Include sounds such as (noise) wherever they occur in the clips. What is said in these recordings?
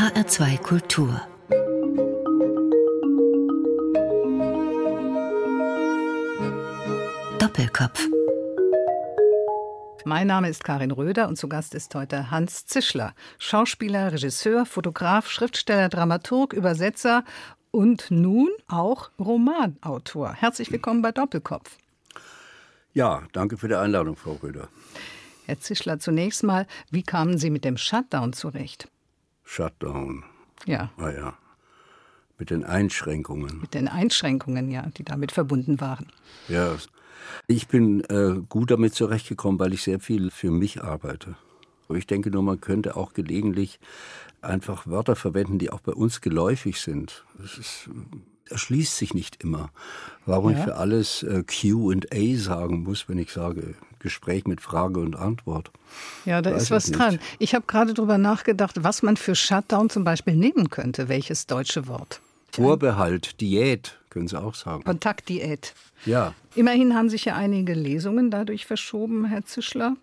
HR2 Kultur Doppelkopf mein Name ist Karin Röder und zu Gast ist heute Hans Zischler, Schauspieler, Regisseur, Fotograf, Schriftsteller, Dramaturg, Übersetzer und nun auch Romanautor. Herzlich willkommen bei Doppelkopf. Ja, danke für die Einladung, Frau Röder. Herr Zischler, zunächst mal, wie kamen Sie mit dem Shutdown zurecht? Shutdown. Ja. Ah ja. Mit den Einschränkungen. Mit den Einschränkungen, ja, die damit verbunden waren. Ja. Ich bin äh, gut damit zurechtgekommen, weil ich sehr viel für mich arbeite. Ich denke nur, man könnte auch gelegentlich einfach Wörter verwenden, die auch bei uns geläufig sind. Es ist, erschließt sich nicht immer. Warum ja. ich für alles äh, QA sagen muss, wenn ich sage Gespräch mit Frage und Antwort. Ja, da Weiß ist was nicht. dran. Ich habe gerade darüber nachgedacht, was man für Shutdown zum Beispiel nehmen könnte. Welches deutsche Wort? Vorbehalt, Diät, können Sie auch sagen. Kontaktdiät. Ja. Immerhin haben sich ja einige Lesungen dadurch verschoben, Herr Zischler.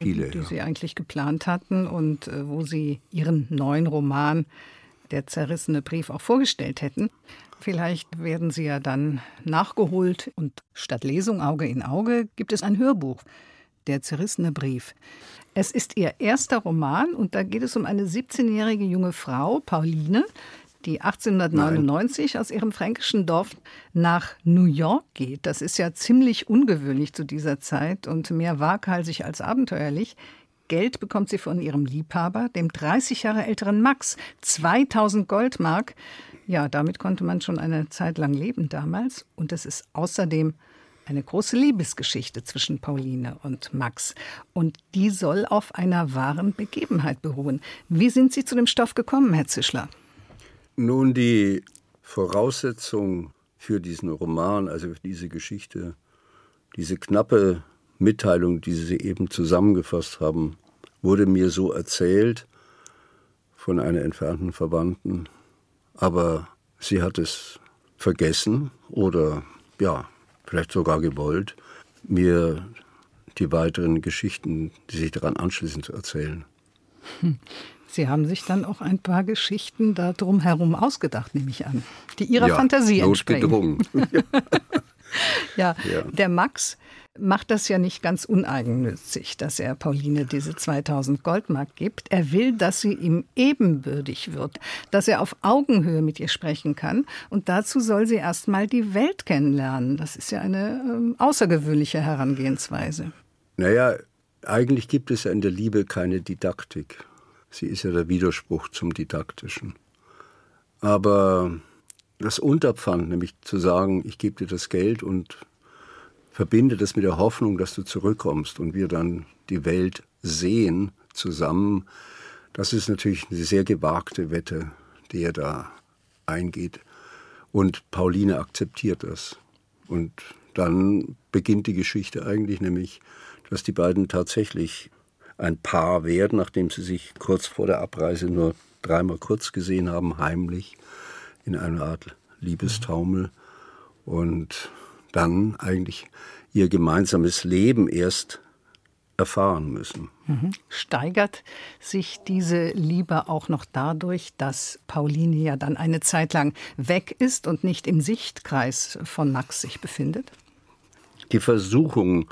Viele, die ja. Sie eigentlich geplant hatten und äh, wo Sie Ihren neuen Roman Der zerrissene Brief auch vorgestellt hätten. Vielleicht werden sie ja dann nachgeholt und statt Lesung Auge in Auge gibt es ein Hörbuch, Der zerrissene Brief. Es ist ihr erster Roman und da geht es um eine 17-jährige junge Frau, Pauline, die 1899 Nein. aus ihrem fränkischen Dorf nach New York geht. Das ist ja ziemlich ungewöhnlich zu dieser Zeit und mehr waghalsig als abenteuerlich. Geld bekommt sie von ihrem Liebhaber, dem 30 Jahre älteren Max, 2000 Goldmark. Ja, damit konnte man schon eine Zeit lang leben damals. Und es ist außerdem eine große Liebesgeschichte zwischen Pauline und Max. Und die soll auf einer wahren Begebenheit beruhen. Wie sind Sie zu dem Stoff gekommen, Herr Zischler? Nun, die Voraussetzung für diesen Roman, also für diese Geschichte, diese knappe Mitteilung, die Sie eben zusammengefasst haben, wurde mir so erzählt von einer entfernten Verwandten, aber sie hat es vergessen oder ja, vielleicht sogar gewollt, mir die weiteren Geschichten, die sich daran anschließen, zu erzählen. Hm. Sie haben sich dann auch ein paar Geschichten darum herum ausgedacht, nehme ich an, die Ihrer ja, Fantasie entsprechen. (laughs) (laughs) ja, ja, der Max macht das ja nicht ganz uneigennützig, dass er Pauline diese 2000 Goldmark gibt. Er will, dass sie ihm ebenbürtig wird, dass er auf Augenhöhe mit ihr sprechen kann. Und dazu soll sie erst mal die Welt kennenlernen. Das ist ja eine äh, außergewöhnliche Herangehensweise. Naja, eigentlich gibt es ja in der Liebe keine Didaktik. Sie ist ja der Widerspruch zum Didaktischen. Aber das Unterpfand, nämlich zu sagen, ich gebe dir das Geld und verbinde das mit der Hoffnung, dass du zurückkommst und wir dann die Welt sehen zusammen. Das ist natürlich eine sehr gewagte Wette, die er da eingeht. Und Pauline akzeptiert das. Und dann beginnt die Geschichte eigentlich, nämlich, dass die beiden tatsächlich ein Paar werden, nachdem sie sich kurz vor der Abreise nur dreimal kurz gesehen haben, heimlich in einer Art Liebestaumel. Und dann eigentlich ihr gemeinsames Leben erst erfahren müssen. Mhm. Steigert sich diese Liebe auch noch dadurch, dass Pauline ja dann eine Zeit lang weg ist und nicht im Sichtkreis von Max sich befindet? Die Versuchung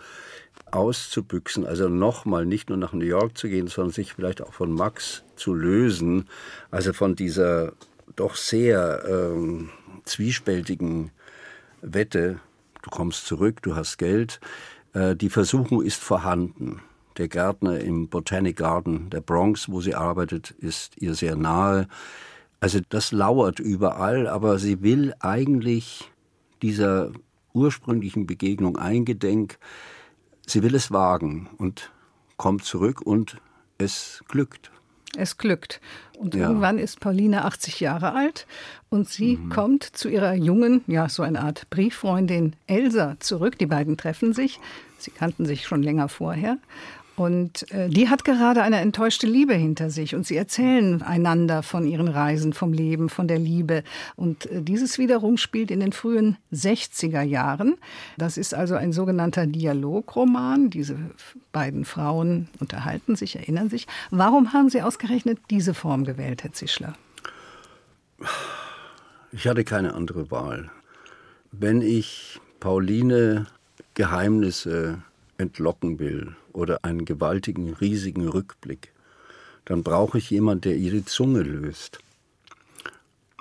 auszubüchsen, also nochmal nicht nur nach New York zu gehen, sondern sich vielleicht auch von Max zu lösen, also von dieser doch sehr ähm, zwiespältigen Wette, du kommst zurück, du hast Geld. Äh, die Versuchung ist vorhanden. Der Gärtner im Botanic Garden der Bronx, wo sie arbeitet, ist ihr sehr nahe. Also das lauert überall, aber sie will eigentlich dieser ursprünglichen Begegnung eingedenk, sie will es wagen und kommt zurück und es glückt. Es glückt. Und ja. irgendwann ist Pauline 80 Jahre alt und sie mhm. kommt zu ihrer jungen, ja, so eine Art Brieffreundin Elsa zurück. Die beiden treffen sich. Sie kannten sich schon länger vorher. Und äh, die hat gerade eine enttäuschte Liebe hinter sich und sie erzählen einander von ihren Reisen, vom Leben, von der Liebe. Und äh, dieses wiederum spielt in den frühen 60er Jahren. Das ist also ein sogenannter Dialogroman. Diese beiden Frauen unterhalten sich, erinnern sich. Warum haben Sie ausgerechnet diese Form gewählt, Herr Zischler? Ich hatte keine andere Wahl. Wenn ich Pauline Geheimnisse entlocken will oder einen gewaltigen, riesigen Rückblick, dann brauche ich jemanden, der ihre Zunge löst.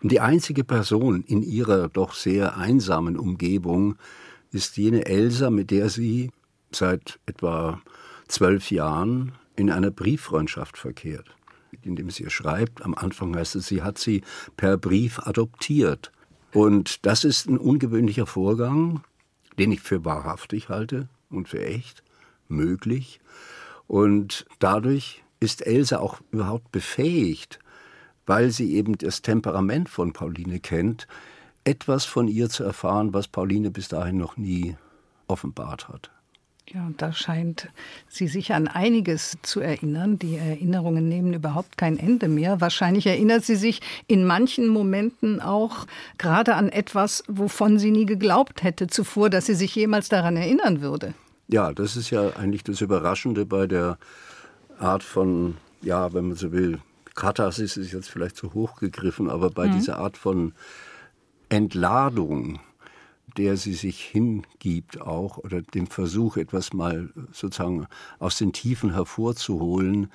Die einzige Person in ihrer doch sehr einsamen Umgebung ist jene Elsa, mit der sie seit etwa zwölf Jahren in einer Brieffreundschaft verkehrt, indem sie ihr schreibt. Am Anfang heißt es, sie hat sie per Brief adoptiert. Und das ist ein ungewöhnlicher Vorgang, den ich für wahrhaftig halte und für echt möglich. Und dadurch ist Elsa auch überhaupt befähigt, weil sie eben das Temperament von Pauline kennt, etwas von ihr zu erfahren, was Pauline bis dahin noch nie offenbart hat. Ja, und da scheint sie sich an einiges zu erinnern. Die Erinnerungen nehmen überhaupt kein Ende mehr. Wahrscheinlich erinnert sie sich in manchen Momenten auch gerade an etwas, wovon sie nie geglaubt hätte zuvor, dass sie sich jemals daran erinnern würde. Ja, das ist ja eigentlich das Überraschende bei der Art von, ja, wenn man so will, Katharsis ist jetzt vielleicht zu hoch gegriffen, aber bei mhm. dieser Art von Entladung, der sie sich hingibt auch, oder dem Versuch, etwas mal sozusagen aus den Tiefen hervorzuholen,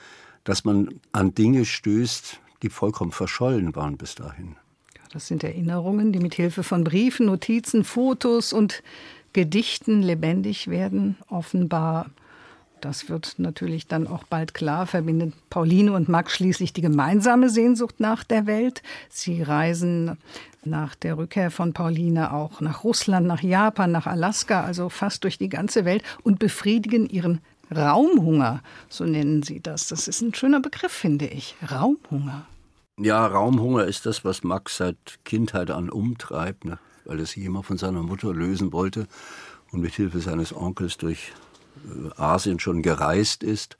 dass man an Dinge stößt, die vollkommen verschollen waren bis dahin. Das sind Erinnerungen, die mit Hilfe von Briefen, Notizen, Fotos und Gedichten lebendig werden, offenbar. Das wird natürlich dann auch bald klar, verbindet Pauline und Max schließlich die gemeinsame Sehnsucht nach der Welt. Sie reisen nach der Rückkehr von Pauline auch nach Russland, nach Japan, nach Alaska, also fast durch die ganze Welt und befriedigen ihren Raumhunger, so nennen sie das. Das ist ein schöner Begriff, finde ich. Raumhunger. Ja, Raumhunger ist das, was Max seit Kindheit an umtreibt. Ne? Weil er sich immer von seiner Mutter lösen wollte und mit Hilfe seines Onkels durch äh, Asien schon gereist ist.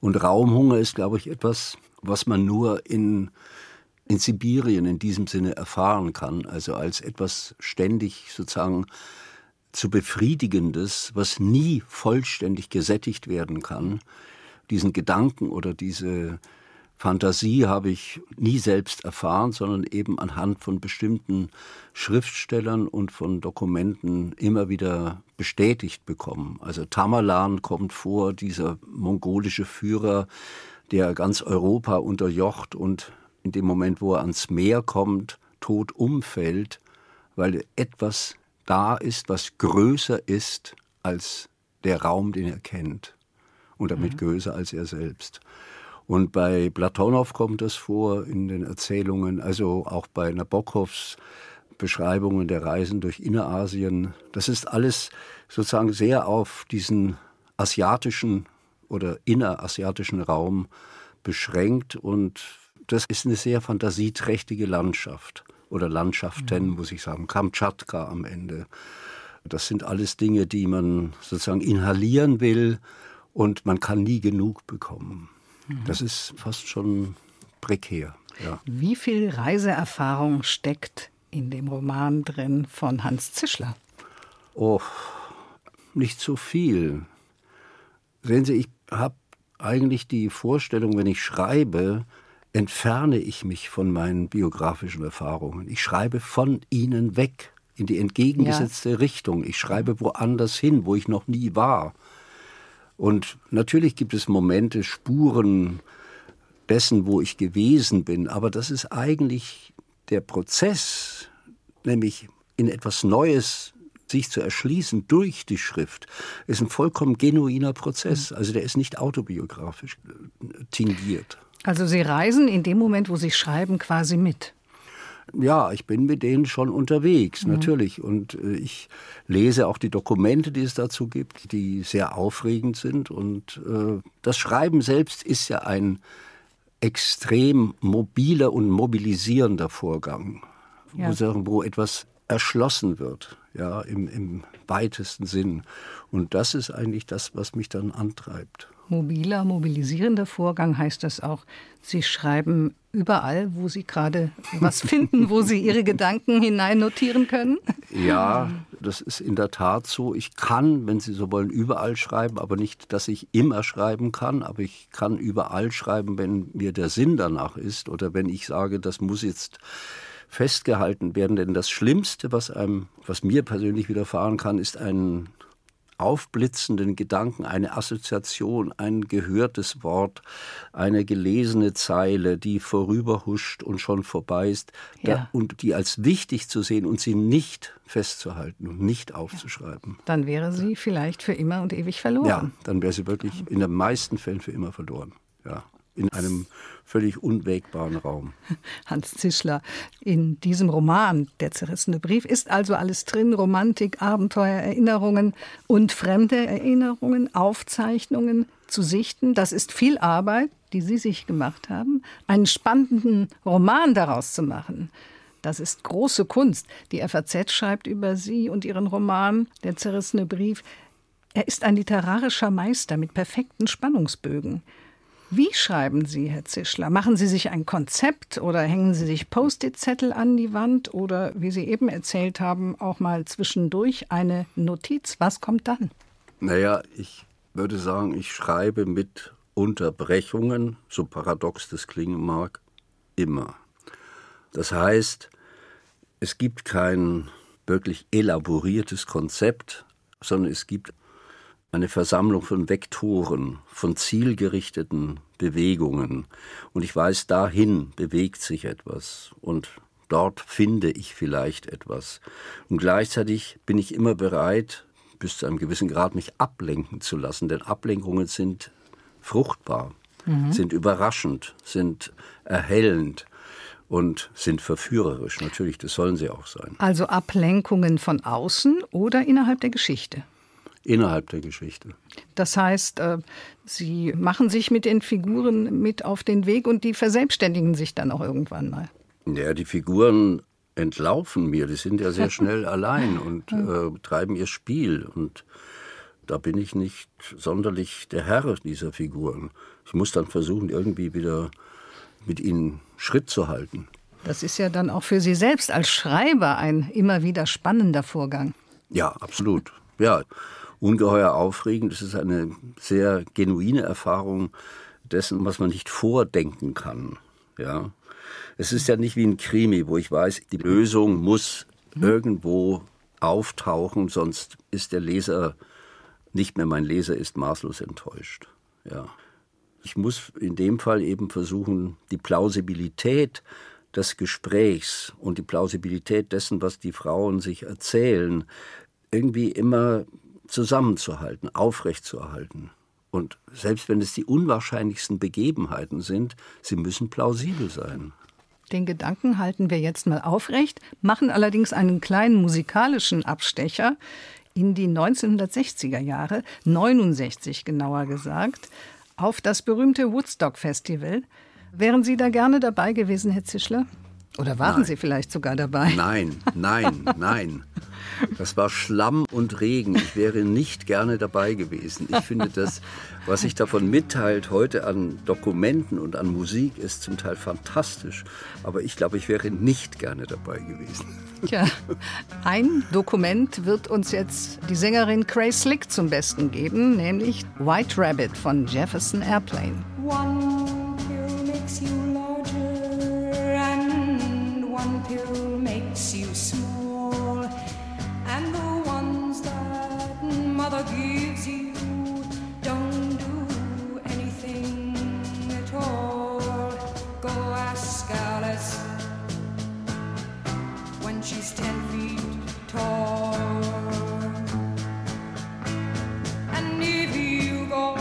Und Raumhunger ist, glaube ich, etwas, was man nur in, in Sibirien in diesem Sinne erfahren kann, also als etwas ständig sozusagen zu befriedigendes, was nie vollständig gesättigt werden kann. Diesen Gedanken oder diese Fantasie habe ich nie selbst erfahren, sondern eben anhand von bestimmten Schriftstellern und von Dokumenten immer wieder bestätigt bekommen. Also Tamerlan kommt vor, dieser mongolische Führer, der ganz Europa unterjocht und in dem Moment, wo er ans Meer kommt, tot umfällt, weil etwas da ist, was größer ist als der Raum, den er kennt und damit mhm. größer als er selbst. Und bei Platonow kommt das vor in den Erzählungen, also auch bei Nabokovs Beschreibungen der Reisen durch Innerasien. Das ist alles sozusagen sehr auf diesen asiatischen oder innerasiatischen Raum beschränkt und das ist eine sehr fantasieträchtige Landschaft oder Landschaften, mhm. muss ich sagen, Kamtschatka am Ende. Das sind alles Dinge, die man sozusagen inhalieren will und man kann nie genug bekommen. Mhm. Das ist fast schon prekär. Ja. Wie viel Reiseerfahrung steckt in dem Roman drin von Hans Zischler? Oh, nicht so viel. Sehen Sie, ich habe eigentlich die Vorstellung, wenn ich schreibe, entferne ich mich von meinen biografischen Erfahrungen. Ich schreibe von ihnen weg in die entgegengesetzte ja. Richtung. Ich schreibe woanders hin, wo ich noch nie war. Und natürlich gibt es Momente, Spuren dessen, wo ich gewesen bin, aber das ist eigentlich der Prozess, nämlich in etwas Neues sich zu erschließen durch die Schrift, ist ein vollkommen genuiner Prozess. Mhm. Also der ist nicht autobiografisch äh, tingiert. Also Sie reisen in dem Moment, wo Sie schreiben, quasi mit. Ja, ich bin mit denen schon unterwegs, mhm. natürlich. Und äh, ich lese auch die Dokumente, die es dazu gibt, die sehr aufregend sind. Und äh, das Schreiben selbst ist ja ein extrem mobiler und mobilisierender Vorgang, ja. wo, etwas erschlossen wird, ja, im, im weitesten Sinn. Und das ist eigentlich das, was mich dann antreibt. Mobiler, mobilisierender Vorgang heißt das auch, Sie schreiben überall, wo Sie gerade was (laughs) finden, wo Sie Ihre Gedanken hinein notieren können? Ja, das ist in der Tat so. Ich kann, wenn Sie so wollen, überall schreiben, aber nicht, dass ich immer schreiben kann. Aber ich kann überall schreiben, wenn mir der Sinn danach ist oder wenn ich sage, das muss jetzt festgehalten werden. Denn das Schlimmste, was einem, was mir persönlich widerfahren kann, ist ein aufblitzenden Gedanken, eine Assoziation, ein gehörtes Wort, eine gelesene Zeile, die vorüberhuscht und schon vorbei ist, ja. da, und die als wichtig zu sehen und sie nicht festzuhalten und nicht aufzuschreiben. Dann wäre sie vielleicht für immer und ewig verloren. Ja, dann wäre sie wirklich in den meisten Fällen für immer verloren. Ja in einem völlig unwägbaren Raum. (laughs) Hans Zischler, in diesem Roman Der zerrissene Brief ist also alles drin, Romantik, Abenteuer, Erinnerungen und fremde Erinnerungen, Aufzeichnungen zu sichten. Das ist viel Arbeit, die Sie sich gemacht haben, einen spannenden Roman daraus zu machen. Das ist große Kunst. Die FAZ schreibt über Sie und Ihren Roman Der zerrissene Brief. Er ist ein literarischer Meister mit perfekten Spannungsbögen. Wie schreiben Sie, Herr Zischler? Machen Sie sich ein Konzept oder hängen Sie sich Post-it-Zettel an die Wand oder, wie Sie eben erzählt haben, auch mal zwischendurch eine Notiz? Was kommt dann? Naja, ich würde sagen, ich schreibe mit Unterbrechungen, so paradox das klingen mag, immer. Das heißt, es gibt kein wirklich elaboriertes Konzept, sondern es gibt eine Versammlung von Vektoren, von zielgerichteten Bewegungen. Und ich weiß, dahin bewegt sich etwas und dort finde ich vielleicht etwas. Und gleichzeitig bin ich immer bereit, bis zu einem gewissen Grad mich ablenken zu lassen, denn Ablenkungen sind fruchtbar, mhm. sind überraschend, sind erhellend und sind verführerisch. Natürlich, das sollen sie auch sein. Also Ablenkungen von außen oder innerhalb der Geschichte? Innerhalb der Geschichte. Das heißt, äh, Sie machen sich mit den Figuren mit auf den Weg und die verselbstständigen sich dann auch irgendwann mal. Ja, die Figuren entlaufen mir, die sind ja sehr (laughs) schnell allein und äh, treiben ihr Spiel. Und da bin ich nicht sonderlich der Herr dieser Figuren. Ich muss dann versuchen, irgendwie wieder mit ihnen Schritt zu halten. Das ist ja dann auch für Sie selbst als Schreiber ein immer wieder spannender Vorgang. Ja, absolut. Ja, ungeheuer aufregend. Es ist eine sehr genuine Erfahrung dessen, was man nicht vordenken kann. Ja. Es ist ja nicht wie ein Krimi, wo ich weiß, die Lösung muss irgendwo auftauchen, sonst ist der Leser nicht mehr mein Leser, ist maßlos enttäuscht. Ja. Ich muss in dem Fall eben versuchen, die Plausibilität des Gesprächs und die Plausibilität dessen, was die Frauen sich erzählen, irgendwie immer zusammenzuhalten, aufrechtzuerhalten. Und selbst wenn es die unwahrscheinlichsten Begebenheiten sind, sie müssen plausibel sein. Den Gedanken halten wir jetzt mal aufrecht, machen allerdings einen kleinen musikalischen Abstecher in die 1960er Jahre, 69 genauer gesagt, auf das berühmte Woodstock Festival. Wären Sie da gerne dabei gewesen, Herr Zischler? Oder waren nein. Sie vielleicht sogar dabei? Nein, nein, (laughs) nein. Das war Schlamm und Regen. Ich wäre nicht gerne dabei gewesen. Ich finde das, was sich davon mitteilt heute an Dokumenten und an Musik, ist zum Teil fantastisch. Aber ich glaube, ich wäre nicht gerne dabei gewesen. Tja, ein Dokument wird uns jetzt die Sängerin Cray Slick zum Besten geben, nämlich White Rabbit von Jefferson Airplane. One pill makes you larger mother gives you don't do anything at all. Go ask Alice when she's ten feet tall. And if you go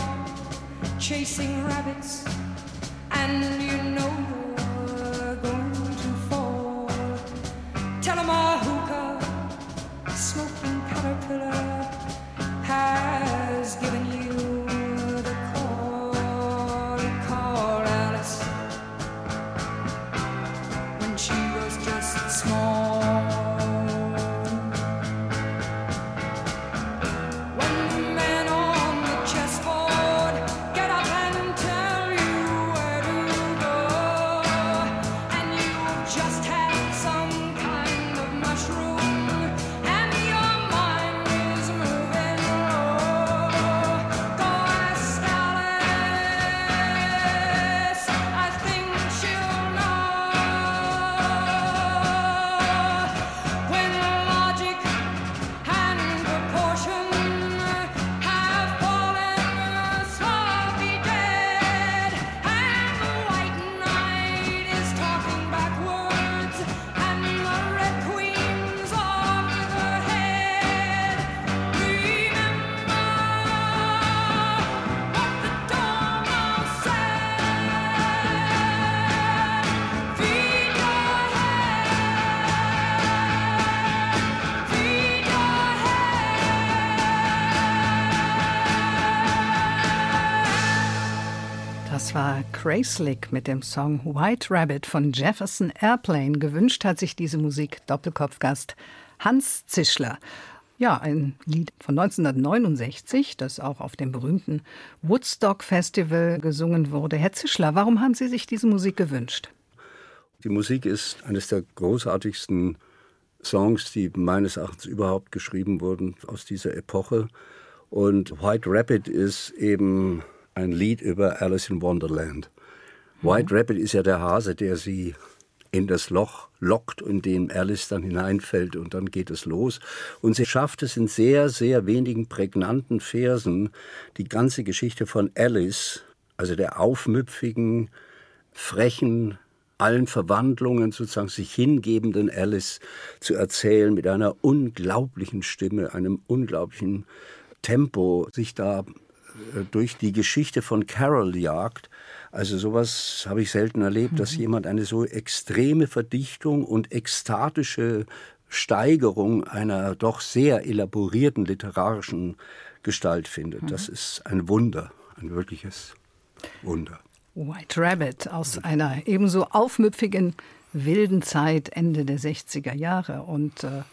chasing rabbits and you Craislick mit dem Song White Rabbit von Jefferson Airplane. Gewünscht hat sich diese Musik Doppelkopfgast Hans Zischler. Ja, ein Lied von 1969, das auch auf dem berühmten Woodstock Festival gesungen wurde. Herr Zischler, warum haben Sie sich diese Musik gewünscht? Die Musik ist eines der großartigsten Songs, die meines Erachtens überhaupt geschrieben wurden aus dieser Epoche. Und White Rabbit ist eben ein Lied über Alice in Wonderland. White Rabbit ist ja der Hase, der sie in das Loch lockt, in dem Alice dann hineinfällt und dann geht es los. Und sie schafft es in sehr, sehr wenigen prägnanten Versen, die ganze Geschichte von Alice, also der aufmüpfigen, frechen, allen Verwandlungen sozusagen sich hingebenden Alice zu erzählen mit einer unglaublichen Stimme, einem unglaublichen Tempo, sich da durch die Geschichte von Carol jagt. Also sowas habe ich selten erlebt, dass mhm. jemand eine so extreme Verdichtung und ekstatische Steigerung einer doch sehr elaborierten literarischen Gestalt findet. Das mhm. ist ein Wunder, ein wirkliches Wunder. White Rabbit aus einer ebenso aufmüpfigen wilden Zeit Ende der 60er Jahre und äh,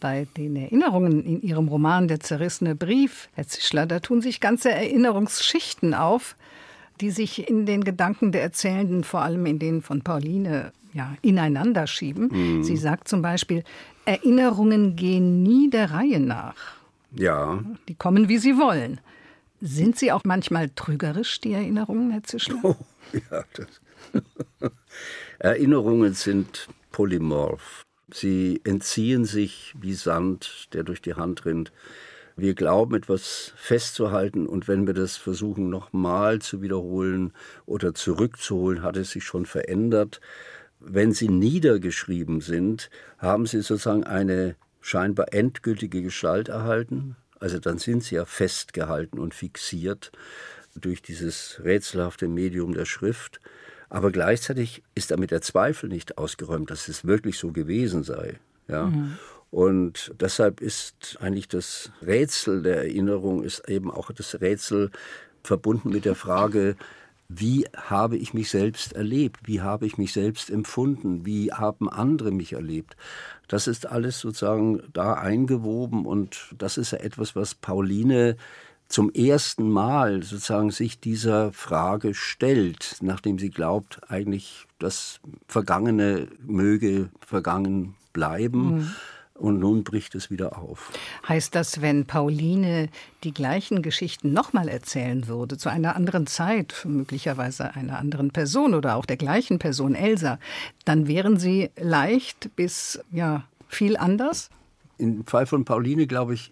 bei den Erinnerungen in Ihrem Roman Der zerrissene Brief, Herr Zischler, da tun sich ganze Erinnerungsschichten auf, die sich in den Gedanken der Erzählenden, vor allem in denen von Pauline, ja, ineinander schieben. Mhm. Sie sagt zum Beispiel, Erinnerungen gehen nie der Reihe nach. Ja. Die kommen, wie sie wollen. Sind sie auch manchmal trügerisch, die Erinnerungen, Herr Zischler? Oh, (laughs) ja, das. (laughs) Erinnerungen sind polymorph. Sie entziehen sich wie Sand, der durch die Hand rinnt. Wir glauben, etwas festzuhalten und wenn wir das versuchen nochmal zu wiederholen oder zurückzuholen, hat es sich schon verändert. Wenn sie niedergeschrieben sind, haben sie sozusagen eine scheinbar endgültige Gestalt erhalten. Also dann sind sie ja festgehalten und fixiert durch dieses rätselhafte Medium der Schrift. Aber gleichzeitig ist damit der Zweifel nicht ausgeräumt, dass es wirklich so gewesen sei. Ja. Mhm. Und deshalb ist eigentlich das Rätsel der Erinnerung ist eben auch das Rätsel verbunden mit der Frage, wie habe ich mich selbst erlebt? Wie habe ich mich selbst empfunden? Wie haben andere mich erlebt? Das ist alles sozusagen da eingewoben und das ist ja etwas, was Pauline zum ersten Mal sozusagen sich dieser Frage stellt, nachdem sie glaubt, eigentlich das Vergangene möge vergangen bleiben. Mhm. Und nun bricht es wieder auf. Heißt das, wenn Pauline die gleichen Geschichten nochmal erzählen würde, zu einer anderen Zeit, möglicherweise einer anderen Person oder auch der gleichen Person, Elsa, dann wären sie leicht bis ja viel anders? Im Fall von Pauline, glaube ich,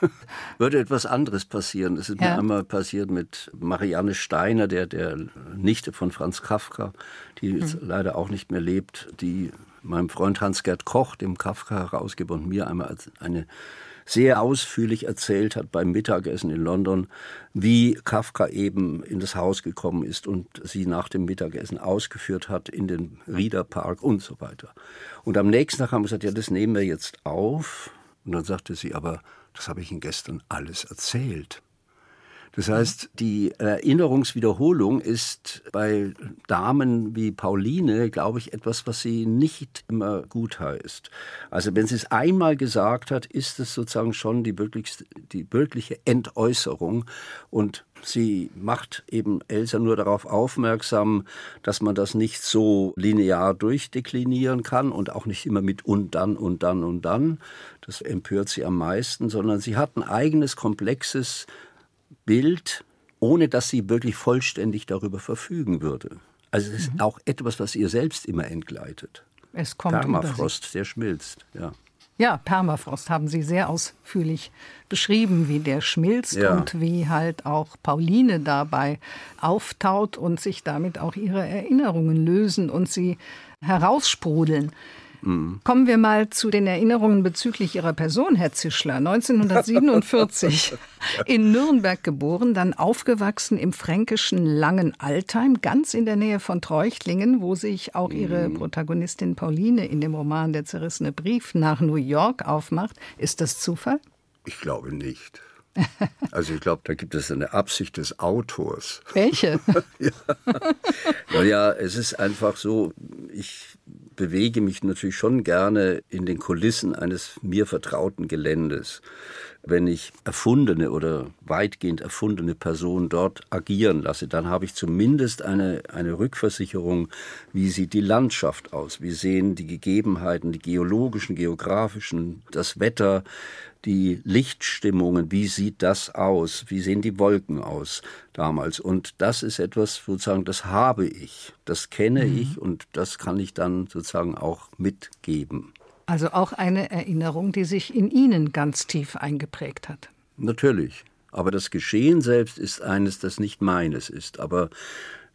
(laughs) würde etwas anderes passieren. Es ist ja. mir einmal passiert mit Marianne Steiner, der, der Nichte von Franz Kafka, die mhm. leider auch nicht mehr lebt, die meinem Freund Hans-Gerd Koch, dem Kafka-Herausgeber, und mir einmal eine sehr ausführlich erzählt hat beim Mittagessen in London, wie Kafka eben in das Haus gekommen ist und sie nach dem Mittagessen ausgeführt hat in den Rieder Park und so weiter. Und am nächsten Tag haben wir gesagt, ja, das nehmen wir jetzt auf. Und dann sagte sie, aber das habe ich Ihnen gestern alles erzählt. Das heißt, die Erinnerungswiederholung ist bei Damen wie Pauline, glaube ich, etwas, was sie nicht immer gut heißt. Also wenn sie es einmal gesagt hat, ist es sozusagen schon die, wirklich, die wirkliche Entäußerung. Und sie macht eben Elsa nur darauf aufmerksam, dass man das nicht so linear durchdeklinieren kann und auch nicht immer mit und dann und dann und dann. Das empört sie am meisten, sondern sie hat ein eigenes komplexes Bild, ohne dass sie wirklich vollständig darüber verfügen würde. Also es ist mhm. auch etwas, was ihr selbst immer entgleitet. Es kommt Permafrost, der schmilzt, ja. Ja, Permafrost haben Sie sehr ausführlich beschrieben, wie der schmilzt ja. und wie halt auch Pauline dabei auftaut und sich damit auch ihre Erinnerungen lösen und sie heraussprudeln. Mhm. Kommen wir mal zu den Erinnerungen bezüglich Ihrer Person, Herr Zischler. 1947 (laughs) in Nürnberg geboren, dann aufgewachsen im fränkischen Langenaltheim, ganz in der Nähe von Treuchtlingen, wo sich auch Ihre mhm. Protagonistin Pauline in dem Roman Der zerrissene Brief nach New York aufmacht. Ist das Zufall? Ich glaube nicht. Also ich glaube, da gibt es eine Absicht des Autors. Welche? (laughs) ja. Naja, es ist einfach so, ich bewege mich natürlich schon gerne in den Kulissen eines mir vertrauten Geländes. Wenn ich erfundene oder weitgehend erfundene Personen dort agieren lasse, dann habe ich zumindest eine, eine Rückversicherung, wie sieht die Landschaft aus, wie sehen die Gegebenheiten, die geologischen, geografischen, das Wetter, die Lichtstimmungen, wie sieht das aus, wie sehen die Wolken aus damals. Und das ist etwas, sozusagen, das habe ich, das kenne mhm. ich und das kann ich dann sozusagen auch mitgeben. Also auch eine Erinnerung, die sich in Ihnen ganz tief eingeprägt hat. Natürlich. Aber das Geschehen selbst ist eines, das nicht meines ist. Aber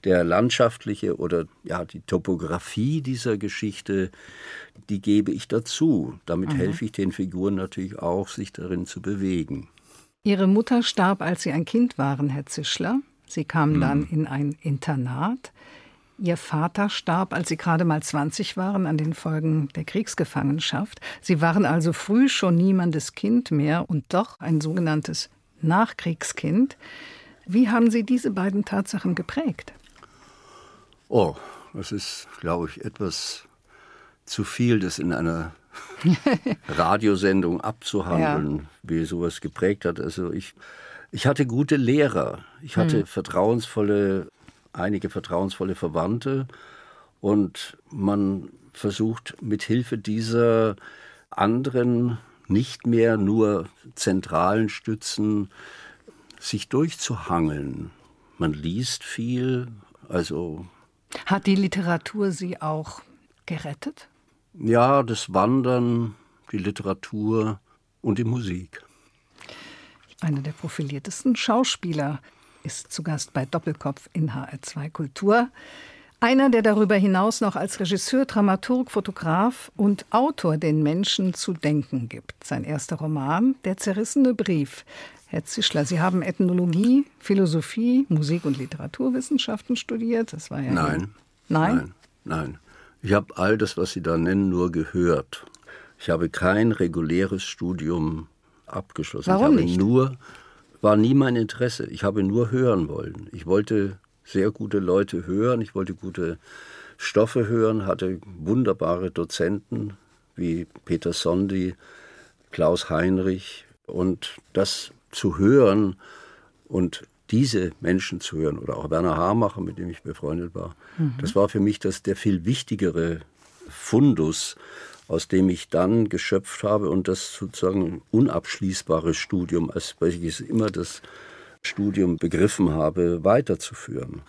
der landschaftliche oder ja die Topografie dieser Geschichte, die gebe ich dazu. Damit mhm. helfe ich den Figuren natürlich auch, sich darin zu bewegen. Ihre Mutter starb, als Sie ein Kind waren, Herr Zischler. Sie kamen mhm. dann in ein Internat. Ihr Vater starb, als Sie gerade mal 20 waren, an den Folgen der Kriegsgefangenschaft. Sie waren also früh schon niemandes Kind mehr und doch ein sogenanntes Nachkriegskind. Wie haben Sie diese beiden Tatsachen geprägt? Oh, das ist, glaube ich, etwas zu viel, das in einer (laughs) Radiosendung abzuhandeln, ja. wie sowas geprägt hat. Also ich, ich hatte gute Lehrer, ich hatte hm. vertrauensvolle einige vertrauensvolle Verwandte und man versucht mit Hilfe dieser anderen nicht mehr nur zentralen Stützen sich durchzuhangeln. Man liest viel, also hat die Literatur Sie auch gerettet? Ja, das Wandern, die Literatur und die Musik. Einer der profiliertesten Schauspieler ist zu Gast bei Doppelkopf in HR2 Kultur. Einer, der darüber hinaus noch als Regisseur, Dramaturg, Fotograf und Autor den Menschen zu denken gibt. Sein erster Roman, Der zerrissene Brief. Herr Zischler, Sie haben Ethnologie, Philosophie, Musik- und Literaturwissenschaften studiert. Das war ja nein, nein, nein, nein. Ich habe all das, was Sie da nennen, nur gehört. Ich habe kein reguläres Studium abgeschlossen. Warum ich habe nicht? nur war nie mein Interesse. Ich habe nur hören wollen. Ich wollte sehr gute Leute hören, ich wollte gute Stoffe hören, hatte wunderbare Dozenten wie Peter Sondi, Klaus Heinrich und das zu hören und diese Menschen zu hören oder auch Werner Hamacher, mit dem ich befreundet war, mhm. das war für mich das der viel wichtigere Fundus aus dem ich dann geschöpft habe und das sozusagen unabschließbare Studium, als welches immer das Studium begriffen habe, weiterzuführen.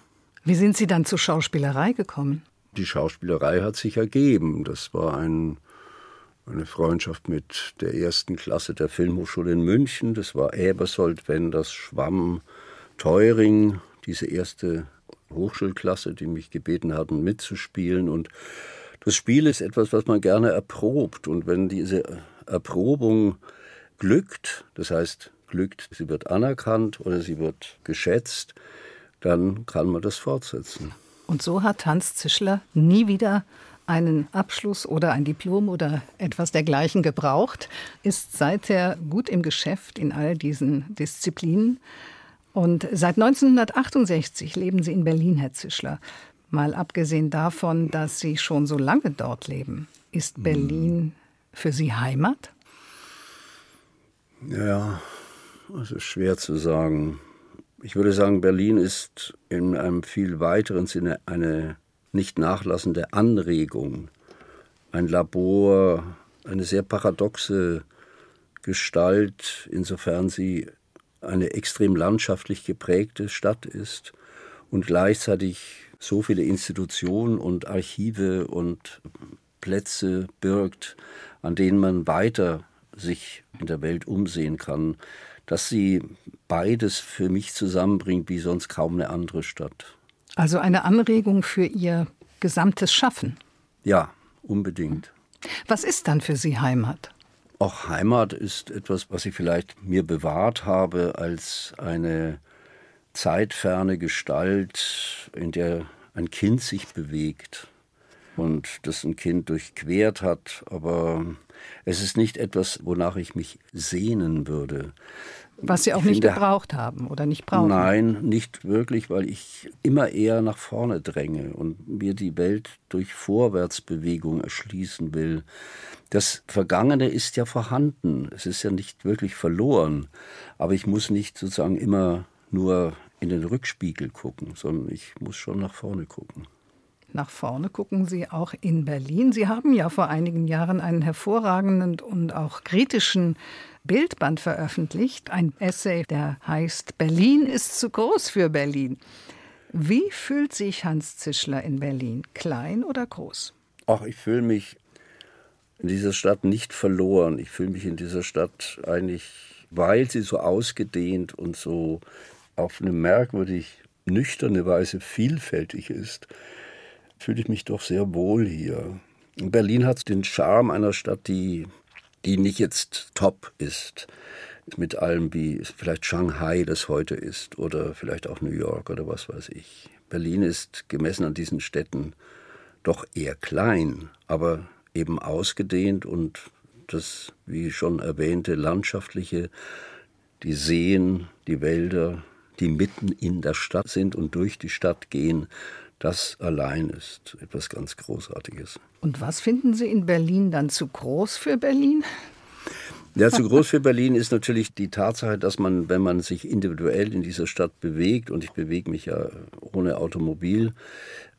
Wie sind Sie dann zur Schauspielerei gekommen? Die Schauspielerei hat sich ergeben. Das war ein, eine Freundschaft mit der ersten Klasse der Filmhochschule in München. Das war Ebersold, Wenders, Schwamm, Teuring, diese erste Hochschulklasse, die mich gebeten hatten, mitzuspielen. Und das Spiel ist etwas, was man gerne erprobt. Und wenn diese Erprobung glückt, das heißt, glückt, sie wird anerkannt oder sie wird geschätzt, dann kann man das fortsetzen. Und so hat Hans Zischler nie wieder einen Abschluss oder ein Diplom oder etwas dergleichen gebraucht, ist seither gut im Geschäft in all diesen Disziplinen. Und seit 1968 leben Sie in Berlin, Herr Zischler. Mal abgesehen davon, dass Sie schon so lange dort leben, ist Berlin für Sie Heimat? Ja, es ist schwer zu sagen. Ich würde sagen, Berlin ist in einem viel weiteren Sinne eine nicht nachlassende Anregung, ein Labor, eine sehr paradoxe Gestalt, insofern sie eine extrem landschaftlich geprägte Stadt ist und gleichzeitig so viele Institutionen und Archive und Plätze birgt, an denen man weiter sich in der Welt umsehen kann, dass sie beides für mich zusammenbringt wie sonst kaum eine andere Stadt. Also eine Anregung für Ihr gesamtes Schaffen. Ja, unbedingt. Was ist dann für Sie Heimat? Auch Heimat ist etwas, was ich vielleicht mir bewahrt habe als eine zeitferne Gestalt, in der ein Kind sich bewegt und das ein Kind durchquert hat. Aber Es ist nicht etwas, wonach ich mich sehnen würde. Was Sie auch ich nicht finde, gebraucht haben oder nicht brauchen? Nein, nicht wirklich, weil ich immer eher nach vorne dränge und mir die Welt durch Vorwärtsbewegung erschließen will. Das Vergangene ist ja vorhanden, es ist ja nicht wirklich verloren, aber ich muss nicht sozusagen immer nur in den Rückspiegel gucken, sondern ich muss schon nach vorne gucken. Nach vorne gucken Sie auch in Berlin. Sie haben ja vor einigen Jahren einen hervorragenden und auch kritischen Bildband veröffentlicht, ein Essay, der heißt Berlin ist zu groß für Berlin. Wie fühlt sich Hans Zischler in Berlin? Klein oder groß? Ach, ich fühle mich in dieser Stadt nicht verloren. Ich fühle mich in dieser Stadt eigentlich, weil sie so ausgedehnt und so auf eine merkwürdig nüchterne Weise vielfältig ist, fühle ich mich doch sehr wohl hier. Berlin hat den Charme einer Stadt, die, die nicht jetzt top ist. Mit allem, wie vielleicht Shanghai das heute ist oder vielleicht auch New York oder was weiß ich. Berlin ist gemessen an diesen Städten doch eher klein, aber eben ausgedehnt und das, wie schon erwähnte, landschaftliche, die Seen, die Wälder, die mitten in der Stadt sind und durch die Stadt gehen, das allein ist etwas ganz Großartiges. Und was finden Sie in Berlin dann zu groß für Berlin? Ja, zu groß für Berlin ist natürlich die Tatsache, dass man, wenn man sich individuell in dieser Stadt bewegt, und ich bewege mich ja ohne Automobil,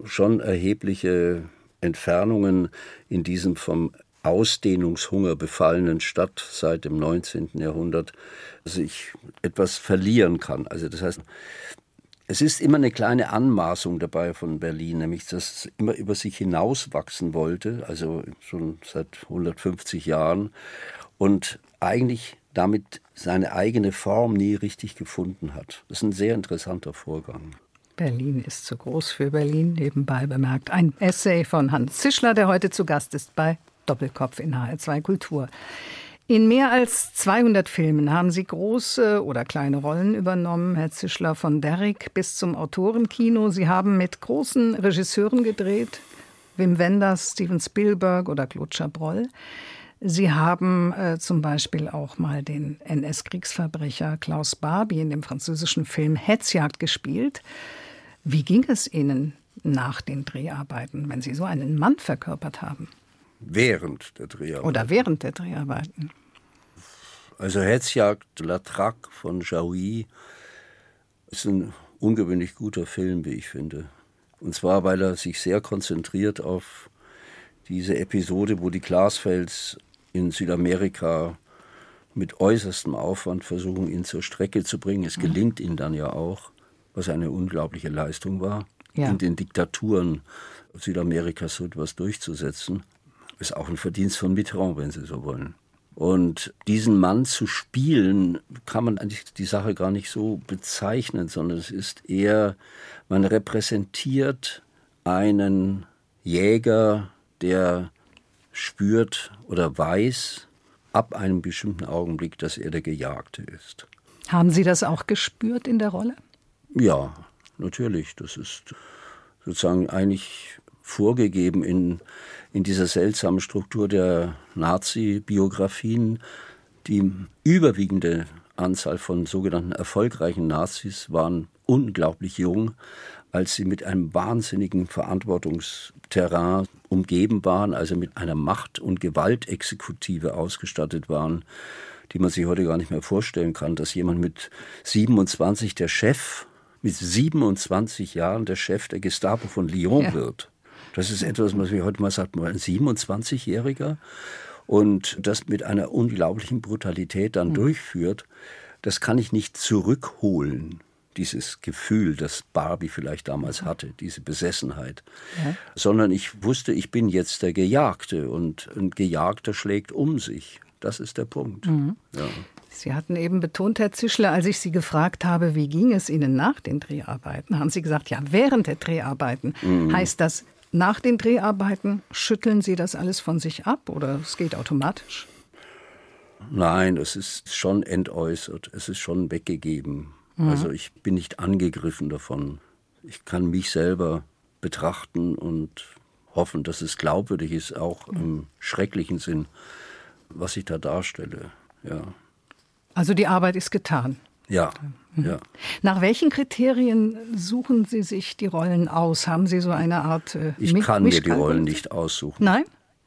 schon erhebliche Entfernungen in diesem vom Ausdehnungshunger befallenen Stadt seit dem 19. Jahrhundert sich etwas verlieren kann. Also das heißt, es ist immer eine kleine Anmaßung dabei von Berlin, nämlich dass es immer über sich hinauswachsen wollte, also schon seit 150 Jahren und eigentlich damit seine eigene Form nie richtig gefunden hat. Das ist ein sehr interessanter Vorgang. Berlin ist zu groß für Berlin, nebenbei bemerkt. Ein Essay von Hans Zischler, der heute zu Gast ist bei Doppelkopf in HR2 Kultur. In mehr als 200 Filmen haben Sie große oder kleine Rollen übernommen, Herr Zischler von Derrick bis zum Autorenkino. Sie haben mit großen Regisseuren gedreht, Wim Wenders, Steven Spielberg oder Claude Chabrol. Sie haben äh, zum Beispiel auch mal den NS-Kriegsverbrecher Klaus Barbie in dem französischen Film Hetzjagd gespielt. Wie ging es Ihnen nach den Dreharbeiten, wenn Sie so einen Mann verkörpert haben? Während der Dreharbeiten. Oder während der Dreharbeiten. Also Hetzjagd La Traque von Jaoui ist ein ungewöhnlich guter Film, wie ich finde. Und zwar, weil er sich sehr konzentriert auf diese Episode, wo die Glasfels in Südamerika mit äußerstem Aufwand versuchen, ihn zur Strecke zu bringen. Es gelingt ihnen dann ja auch, was eine unglaubliche Leistung war, ja. in den Diktaturen Südamerikas so etwas durchzusetzen. Ist auch ein Verdienst von Mitterrand, wenn Sie so wollen. Und diesen Mann zu spielen, kann man eigentlich die Sache gar nicht so bezeichnen, sondern es ist eher, man repräsentiert einen Jäger, der spürt oder weiß ab einem bestimmten Augenblick, dass er der Gejagte ist. Haben Sie das auch gespürt in der Rolle? Ja, natürlich. Das ist sozusagen eigentlich vorgegeben in, in dieser seltsamen Struktur der Nazi-Biografien. Die überwiegende Anzahl von sogenannten erfolgreichen Nazis waren unglaublich jung, als sie mit einem wahnsinnigen Verantwortungsterrain umgeben waren, also mit einer Macht- und Gewaltexekutive ausgestattet waren, die man sich heute gar nicht mehr vorstellen kann, dass jemand mit 27 der Chef, mit 27 Jahren der Chef der Gestapo von Lyon ja. wird. Das ist etwas, was wir heute mal sagt, ein 27-Jähriger und das mit einer unglaublichen Brutalität dann mhm. durchführt, das kann ich nicht zurückholen dieses Gefühl, das Barbie vielleicht damals hatte, diese Besessenheit, ja. sondern ich wusste, ich bin jetzt der Gejagte und ein Gejagter schlägt um sich. Das ist der Punkt. Mhm. Ja. Sie hatten eben betont, Herr Zischler, als ich Sie gefragt habe, wie ging es Ihnen nach den Dreharbeiten, haben Sie gesagt, ja, während der Dreharbeiten. Mhm. Heißt das, nach den Dreharbeiten schütteln Sie das alles von sich ab oder es geht automatisch? Nein, es ist schon entäußert, es ist schon weggegeben. Mhm. Also ich bin nicht angegriffen davon. Ich kann mich selber betrachten und hoffen, dass es glaubwürdig ist, auch im schrecklichen Sinn. was ich da darstelle. Ja. Also die Arbeit ist getan. Ja, mhm. ja. Nach welchen Kriterien suchen Sie sich die Rollen aus? Haben Sie so eine Art äh, Ich kann mir die Rollen nicht aussuchen. Nein?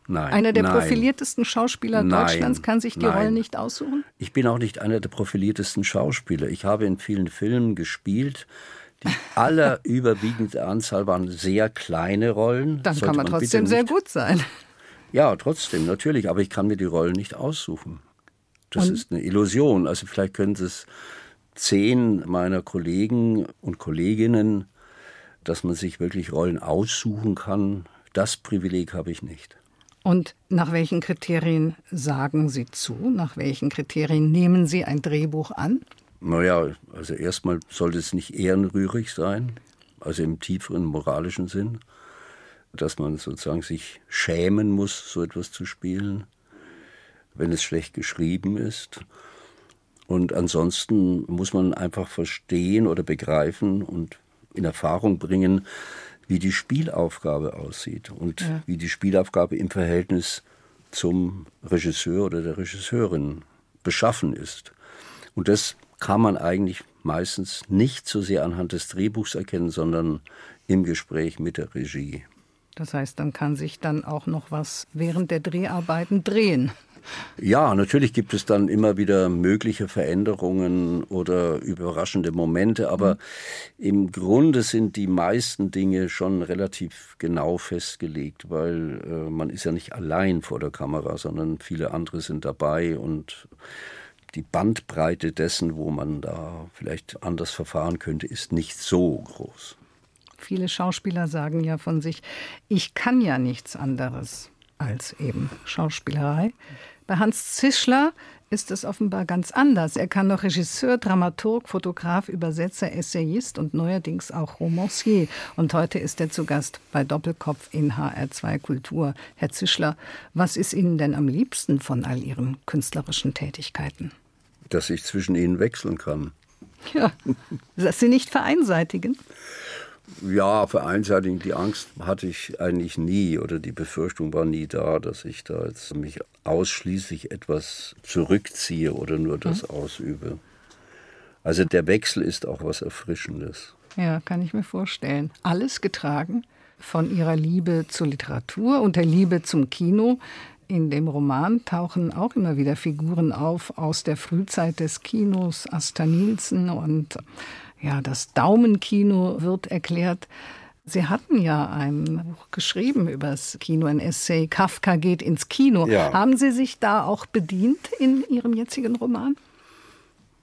Nein. Einer der nein. profiliertesten Schauspieler nein, Deutschlands kann sich die nein. Rollen nicht aussuchen? Ich bin auch nicht einer der profiliertesten Schauspieler. Ich habe in vielen Filmen gespielt. Die (laughs) allerüberwiegende Anzahl waren sehr kleine Rollen. Dann Sollte kann man trotzdem sehr gut sein. Ja, trotzdem, natürlich. Aber ich kann mir die Rollen nicht aussuchen. Das Und? ist eine Illusion. Also vielleicht können Sie es zehn meiner Kollegen und Kolleginnen, dass man sich wirklich Rollen aussuchen kann. Das Privileg habe ich nicht. Und nach welchen Kriterien sagen Sie zu? Nach welchen Kriterien nehmen Sie ein Drehbuch an? Naja, also erstmal sollte es nicht ehrenrührig sein, also im tieferen moralischen Sinn, dass man sozusagen sich schämen muss, so etwas zu spielen, wenn es schlecht geschrieben ist. Und ansonsten muss man einfach verstehen oder begreifen und in Erfahrung bringen, wie die Spielaufgabe aussieht und ja. wie die Spielaufgabe im Verhältnis zum Regisseur oder der Regisseurin beschaffen ist. Und das kann man eigentlich meistens nicht so sehr anhand des Drehbuchs erkennen, sondern im Gespräch mit der Regie. Das heißt, dann kann sich dann auch noch was während der Dreharbeiten drehen. Ja, natürlich gibt es dann immer wieder mögliche Veränderungen oder überraschende Momente, aber mhm. im Grunde sind die meisten Dinge schon relativ genau festgelegt, weil äh, man ist ja nicht allein vor der Kamera, sondern viele andere sind dabei und die Bandbreite dessen, wo man da vielleicht anders verfahren könnte, ist nicht so groß. Viele Schauspieler sagen ja von sich, ich kann ja nichts anderes als eben Schauspielerei. Bei Hans Zischler ist es offenbar ganz anders. Er kann noch Regisseur, Dramaturg, Fotograf, Übersetzer, Essayist und neuerdings auch Romancier. Und heute ist er zu Gast bei Doppelkopf in HR2 Kultur. Herr Zischler, was ist Ihnen denn am liebsten von all Ihren künstlerischen Tätigkeiten? Dass ich zwischen ihnen wechseln kann. Ja, (laughs) dass Sie nicht vereinseitigen. Ja, vereinseitigen, die Angst hatte ich eigentlich nie oder die Befürchtung war nie da, dass ich da jetzt mich ausschließlich etwas zurückziehe oder nur das mhm. ausübe. Also der Wechsel ist auch was Erfrischendes. Ja, kann ich mir vorstellen. Alles getragen von ihrer Liebe zur Literatur und der Liebe zum Kino. In dem Roman tauchen auch immer wieder Figuren auf aus der Frühzeit des Kinos, Asta Nielsen und ja, das Daumenkino wird erklärt. Sie hatten ja ein Buch geschrieben über das Kino, ein Essay, Kafka geht ins Kino. Ja. Haben Sie sich da auch bedient in Ihrem jetzigen Roman?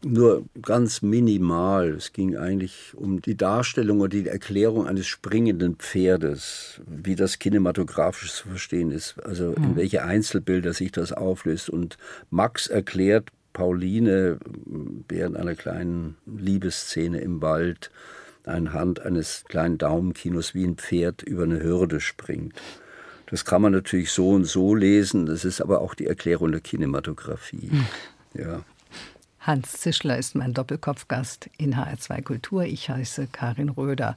Nur ganz minimal. Es ging eigentlich um die Darstellung oder die Erklärung eines springenden Pferdes, wie das kinematografisch zu verstehen ist, also in hm. welche Einzelbilder sich das auflöst. Und Max erklärt Pauline während einer kleinen Liebesszene im Wald anhand eines kleinen Daumenkinos wie ein Pferd über eine Hürde springt. Das kann man natürlich so und so lesen, das ist aber auch die Erklärung der Kinematografie. Hm. Ja. Hans Zischler ist mein Doppelkopfgast in HR2 Kultur. Ich heiße Karin Röder.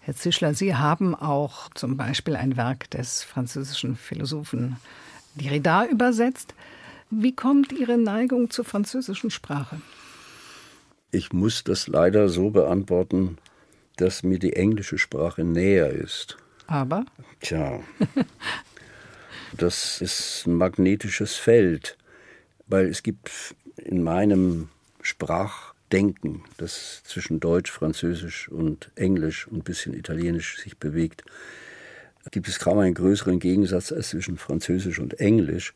Herr Zischler, Sie haben auch zum Beispiel ein Werk des französischen Philosophen Derrida übersetzt. Wie kommt Ihre Neigung zur französischen Sprache? Ich muss das leider so beantworten, dass mir die englische Sprache näher ist. Aber? Tja, das ist ein magnetisches Feld, weil es gibt in meinem Sprachdenken, das zwischen Deutsch, Französisch und Englisch und ein bisschen Italienisch sich bewegt, gibt es kaum einen größeren Gegensatz als zwischen Französisch und Englisch.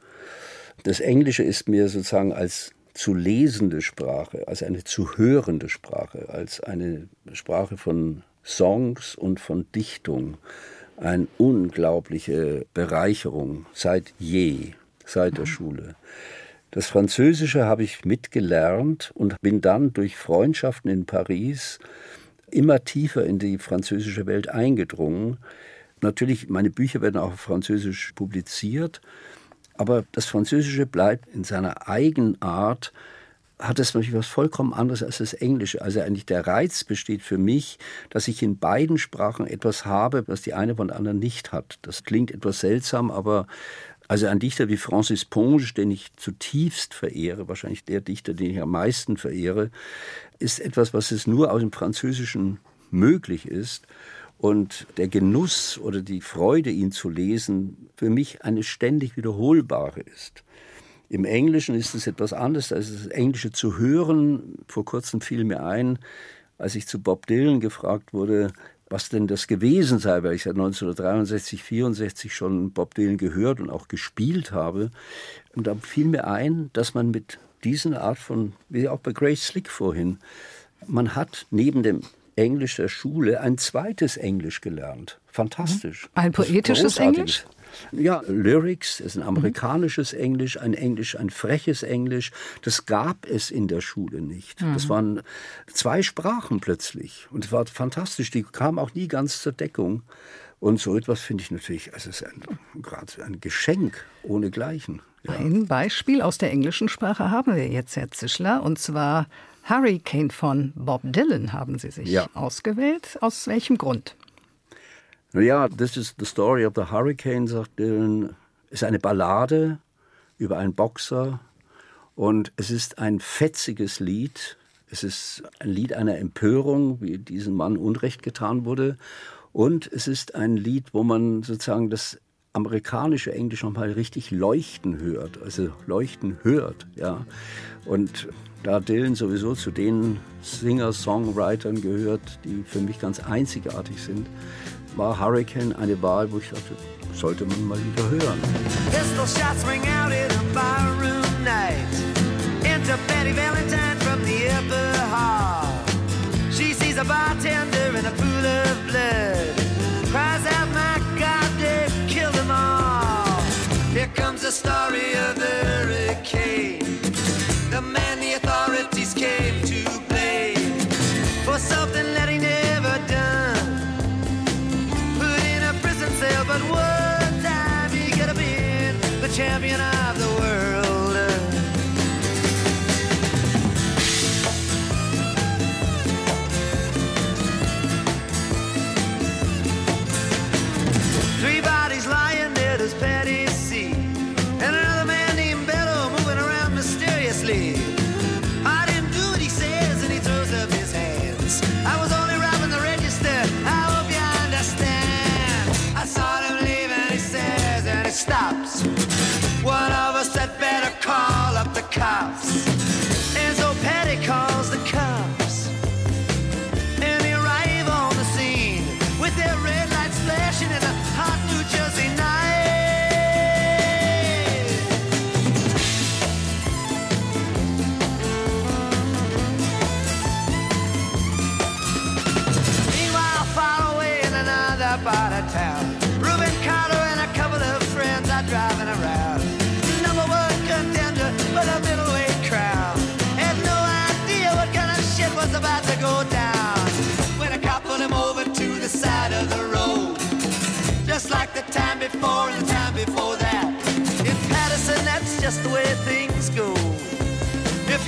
Das Englische ist mir sozusagen als zu lesende Sprache, als eine zu hörende Sprache, als eine Sprache von Songs und von Dichtung eine unglaubliche Bereicherung seit je, seit der Schule. Das Französische habe ich mitgelernt und bin dann durch Freundschaften in Paris immer tiefer in die französische Welt eingedrungen. Natürlich, meine Bücher werden auch auf Französisch publiziert, aber das Französische bleibt in seiner Eigenart, hat es natürlich was vollkommen anderes als das Englische. Also eigentlich der Reiz besteht für mich, dass ich in beiden Sprachen etwas habe, was die eine von der anderen nicht hat. Das klingt etwas seltsam, aber Also ein Dichter wie Francis Ponge, den ich zutiefst verehre, wahrscheinlich der Dichter, den ich am meisten verehre, ist etwas, was es nur aus dem Französischen möglich ist. Und der Genuss oder die Freude, ihn zu lesen, für mich eine ständig wiederholbare ist. Im Englischen ist es etwas anderes. Also das Englische zu hören, vor kurzem fiel mir ein, als ich zu Bob Dylan gefragt wurde, was denn das gewesen sei, weil ich seit 1963, 64 schon Bob Dylan gehört und auch gespielt habe. Und da fiel mir ein, dass man mit diesen Art von, wie auch bei Grace Slick vorhin, man hat neben dem Englisch der Schule ein zweites Englisch gelernt. Fantastisch. Ein poetisches Englisch? Ja, Lyrics ist ein amerikanisches Englisch, ein Englisch, ein freches Englisch. Das gab es in der Schule nicht. Mhm. Das waren zwei Sprachen plötzlich. Und es war fantastisch. Die kamen auch nie ganz zur Deckung. Und so etwas finde ich natürlich, also es ist ein, gerade ein Geschenk ohnegleichen. Ja. Ein Beispiel aus der englischen Sprache haben wir jetzt, Herr Zischler, und zwar Hurricane von Bob Dylan haben Sie sich ja. ausgewählt. Aus welchem Grund? Ja, this is the story of the Hurricane, sagt Dylan. Ist eine Ballade über einen Boxer und es ist ein fetziges Lied. Es ist ein Lied einer Empörung, wie diesem Mann Unrecht getan wurde. Und es ist ein Lied, wo man sozusagen das amerikanische Englisch nochmal richtig leuchten hört, also leuchten hört, ja. Und da Dylan sowieso zu den Singer-Songwritern gehört, die für mich ganz einzigartig sind, war Hurricane eine Wahl, wo ich dachte, sollte man mal wieder hören. Pistol shots ring out in a barroom night. Into Betty Valentine from the upper hall. She sees a bartender in a pool of blood. Cries out, my God, they killed them all. Here comes the story of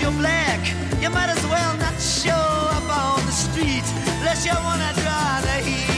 you're black, you might as well not show up on the street unless you wanna draw the heat.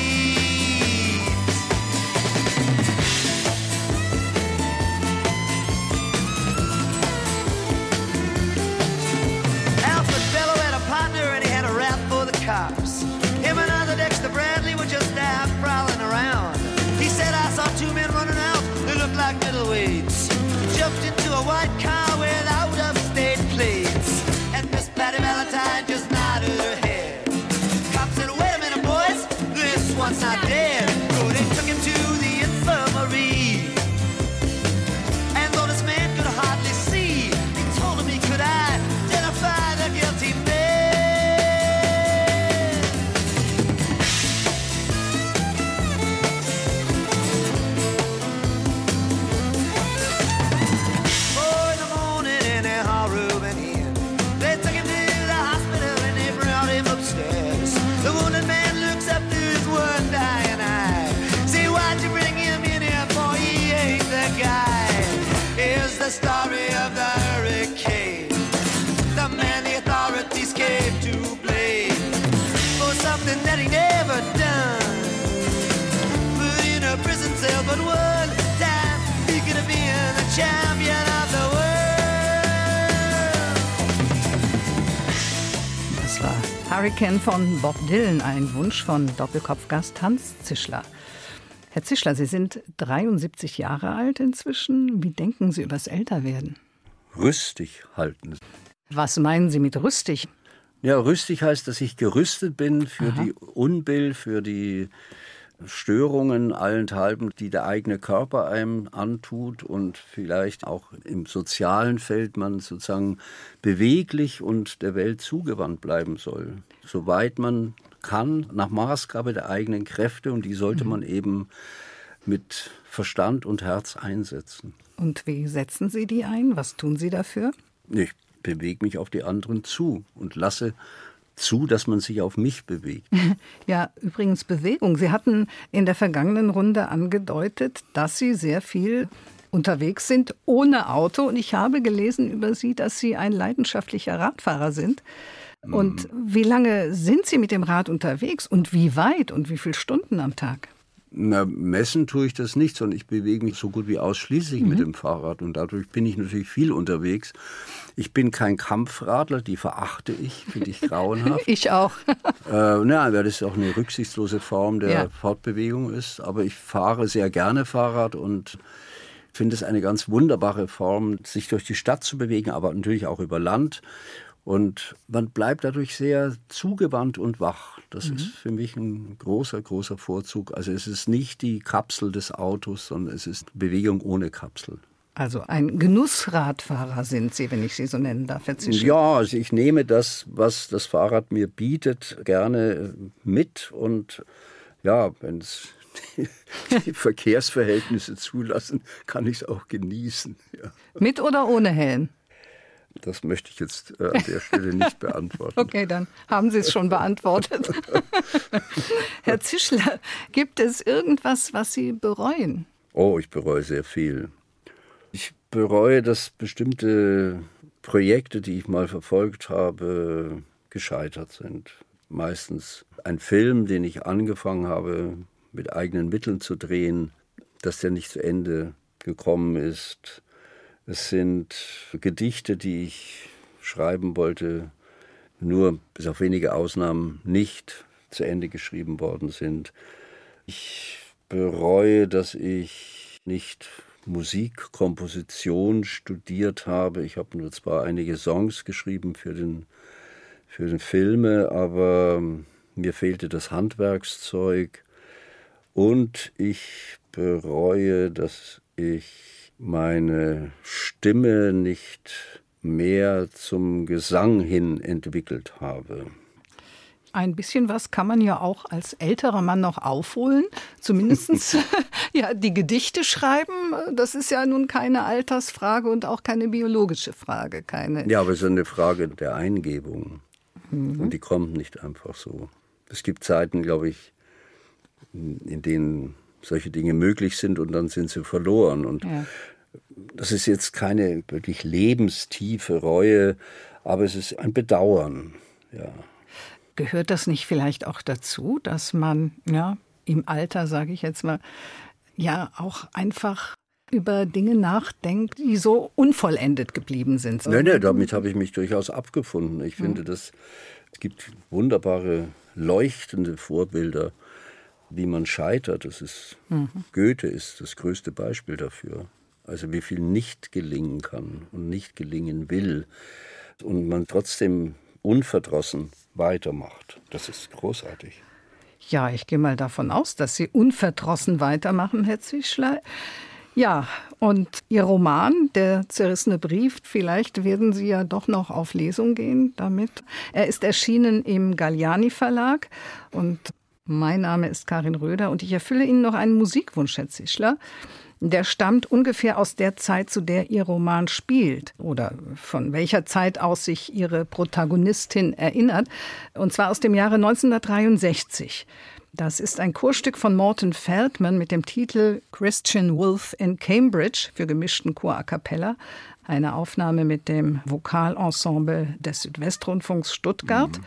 Hurricane von Bob Dylan, ein Wunsch von Doppelkopfgast Hans Zischler. Herr Zischler, Sie sind 73 Jahre alt inzwischen. Wie denken Sie übers Älterwerden? Rüstig halten. Was meinen Sie mit rüstig? Ja, rüstig heißt, dass ich gerüstet bin für Aha. die Unbill, für die Störungen allenthalben, die der eigene Körper einem antut und vielleicht auch im sozialen Feld man sozusagen beweglich und der Welt zugewandt bleiben soll. Soweit man kann, nach Maßgabe der eigenen Kräfte und die sollte mhm. man eben mit Verstand und Herz einsetzen. Und wie setzen Sie die ein? Was tun Sie dafür? Ich bewege mich auf die anderen zu und lasse zu, dass man sich auf mich bewegt. (laughs) Ja, übrigens Bewegung. Sie hatten in der vergangenen Runde angedeutet, dass Sie sehr viel unterwegs sind ohne Auto. Und ich habe gelesen über Sie, dass Sie ein leidenschaftlicher Radfahrer sind. Und mhm. wie lange sind Sie mit dem Rad unterwegs und wie weit und wie viele Stunden am Tag? Na, messen tue ich das nicht, sondern ich bewege mich so gut wie ausschließlich mhm. mit dem Fahrrad und dadurch bin ich natürlich viel unterwegs. Ich bin kein Kampfradler, die verachte ich, finde ich grauenhaft. (laughs) ich auch. (laughs) äh, na, weil das auch eine rücksichtslose Form der ja. Fortbewegung ist. Aber ich fahre sehr gerne Fahrrad und finde es eine ganz wunderbare Form, sich durch die Stadt zu bewegen, aber natürlich auch über Land. Und man bleibt dadurch sehr zugewandt und wach. Das mhm. ist für mich ein großer, großer Vorzug. Also es ist nicht die Kapsel des Autos, sondern es ist Bewegung ohne Kapsel. Also ein Genussradfahrer sind Sie, wenn ich Sie so nennen darf, Ja, also ich nehme das, was das Fahrrad mir bietet, gerne mit. Und ja, wenn es (laughs) die Verkehrsverhältnisse zulassen, kann ich es auch genießen. Ja. Mit oder ohne Helm? Das möchte ich jetzt äh, an der Stelle nicht (laughs) beantworten. Okay, dann haben Sie es schon beantwortet. (laughs) Herr Zischler, gibt es irgendwas, was Sie bereuen? Oh, ich bereue sehr viel. Ich bereue, dass bestimmte Projekte, die ich mal verfolgt habe, gescheitert sind. Meistens ein Film, den ich angefangen habe, mit eigenen Mitteln zu drehen, dass der nicht zu Ende gekommen ist es sind Gedichte, die ich schreiben wollte, nur bis auf wenige Ausnahmen nicht zu Ende geschrieben worden sind. Ich bereue, dass ich nicht Musikkomposition studiert habe. Ich habe nur zwar einige Songs geschrieben für den, für den Filme, aber mir fehlte das Handwerkszeug. Und ich bereue, dass ich meine Stimme nicht mehr zum Gesang hin entwickelt habe. Ein bisschen was kann man ja auch als älterer Mann noch aufholen. Zumindest (laughs) (laughs) ja, die Gedichte schreiben, das ist ja nun keine Altersfrage und auch keine biologische Frage. Keine ja, aber es ist eine Frage der Eingebung. Mhm. Und die kommt nicht einfach so. Es gibt Zeiten, glaube ich, in denen solche Dinge möglich sind und dann sind sie verloren. Und ja. das ist jetzt keine wirklich lebenstiefe Reue, aber es ist ein Bedauern. Ja. Gehört das nicht vielleicht auch dazu, dass man ja im Alter, sage ich jetzt mal, ja auch einfach über Dinge nachdenkt, die so unvollendet geblieben sind. Nein, nein, damit habe ich mich durchaus abgefunden. Ich finde, dass es gibt wunderbare, leuchtende Vorbilder wie man scheitert. Das ist, mhm. Goethe ist das größte Beispiel dafür. Also wie viel nicht gelingen kann und nicht gelingen will. Und man trotzdem unverdrossen weitermacht. Das ist großartig. Ja, ich gehe mal davon aus, dass Sie unverdrossen weitermachen, Herr Zwischler. Ja, und Ihr Roman, Der zerrissene Brief, vielleicht werden Sie ja doch noch auf Lesung gehen damit. Er ist erschienen im Galliani Verlag und mein Name ist Karin Röder und ich erfülle Ihnen noch einen Musikwunsch, Herr Zischler. Der stammt ungefähr aus der Zeit, zu der Ihr Roman spielt oder von welcher Zeit aus sich Ihre Protagonistin erinnert, und zwar aus dem Jahre 1963. Das ist ein Chorstück von Morton Feldman mit dem Titel Christian Wolf in Cambridge für gemischten Chor a cappella, eine Aufnahme mit dem Vokalensemble des Südwestrundfunks Stuttgart. Mhm.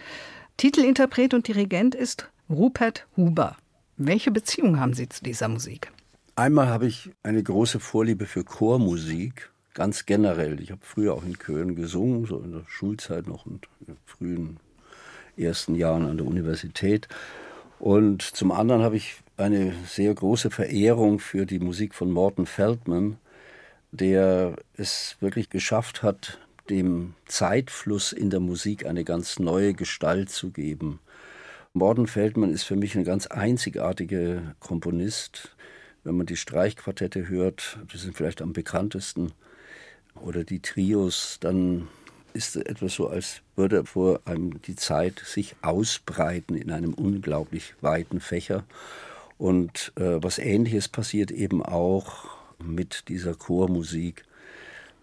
Titelinterpret und Dirigent ist Rupert Huber. Welche Beziehung haben Sie zu dieser Musik? Einmal habe ich eine große Vorliebe für Chormusik, ganz generell. Ich habe früher auch in Chören gesungen, so in der Schulzeit noch und in frühen ersten Jahren an der Universität. Und zum anderen habe ich eine sehr große Verehrung für die Musik von Morton Feldman, der es wirklich geschafft hat, dem Zeitfluss in der Musik eine ganz neue Gestalt zu geben. Morton Feldman ist für mich ein ganz einzigartiger Komponist. Wenn man die Streichquartette hört, die sind vielleicht am bekanntesten, oder die Trios, dann ist es etwas so, als würde vor einem die Zeit sich ausbreiten in einem unglaublich weiten Fächer. Und äh, was Ähnliches passiert eben auch mit dieser Chormusik.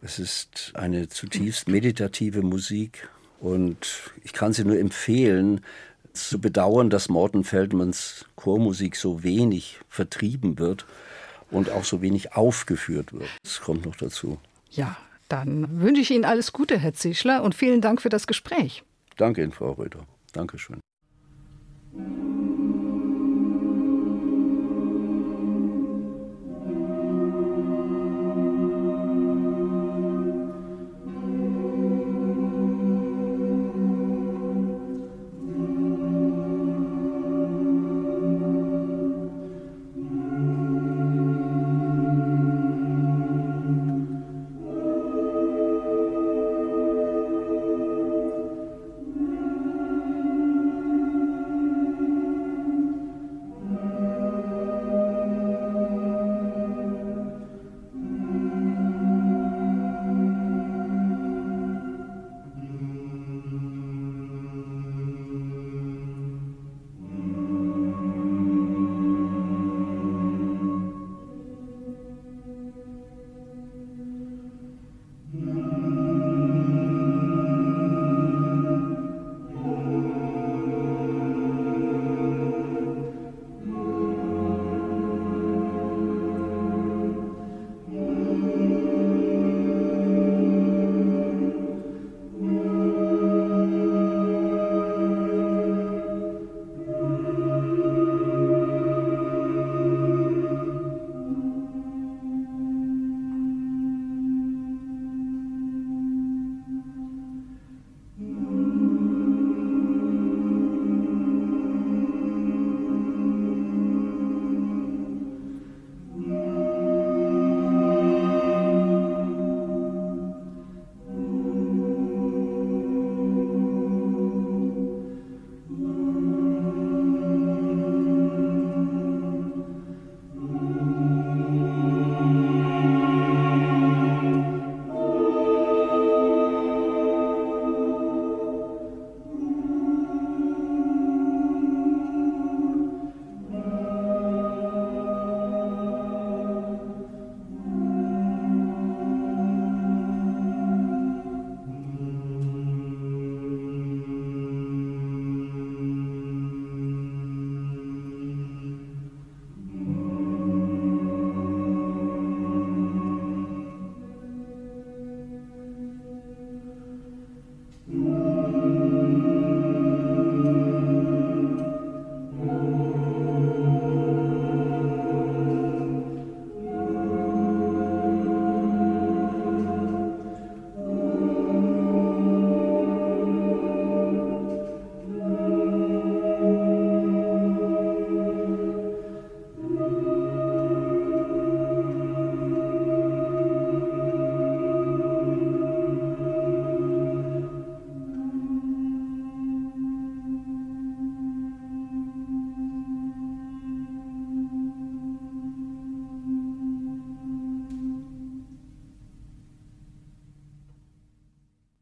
Es ist eine zutiefst meditative Musik und ich kann sie nur empfehlen, zu bedauern, dass Morten Feldmans Chormusik so wenig vertrieben wird und auch so wenig aufgeführt wird. Das kommt noch dazu. Ja, dann wünsche ich Ihnen alles Gute, Herr Zischler, und vielen Dank für das Gespräch. Danke Ihnen, Frau Röder. Dankeschön.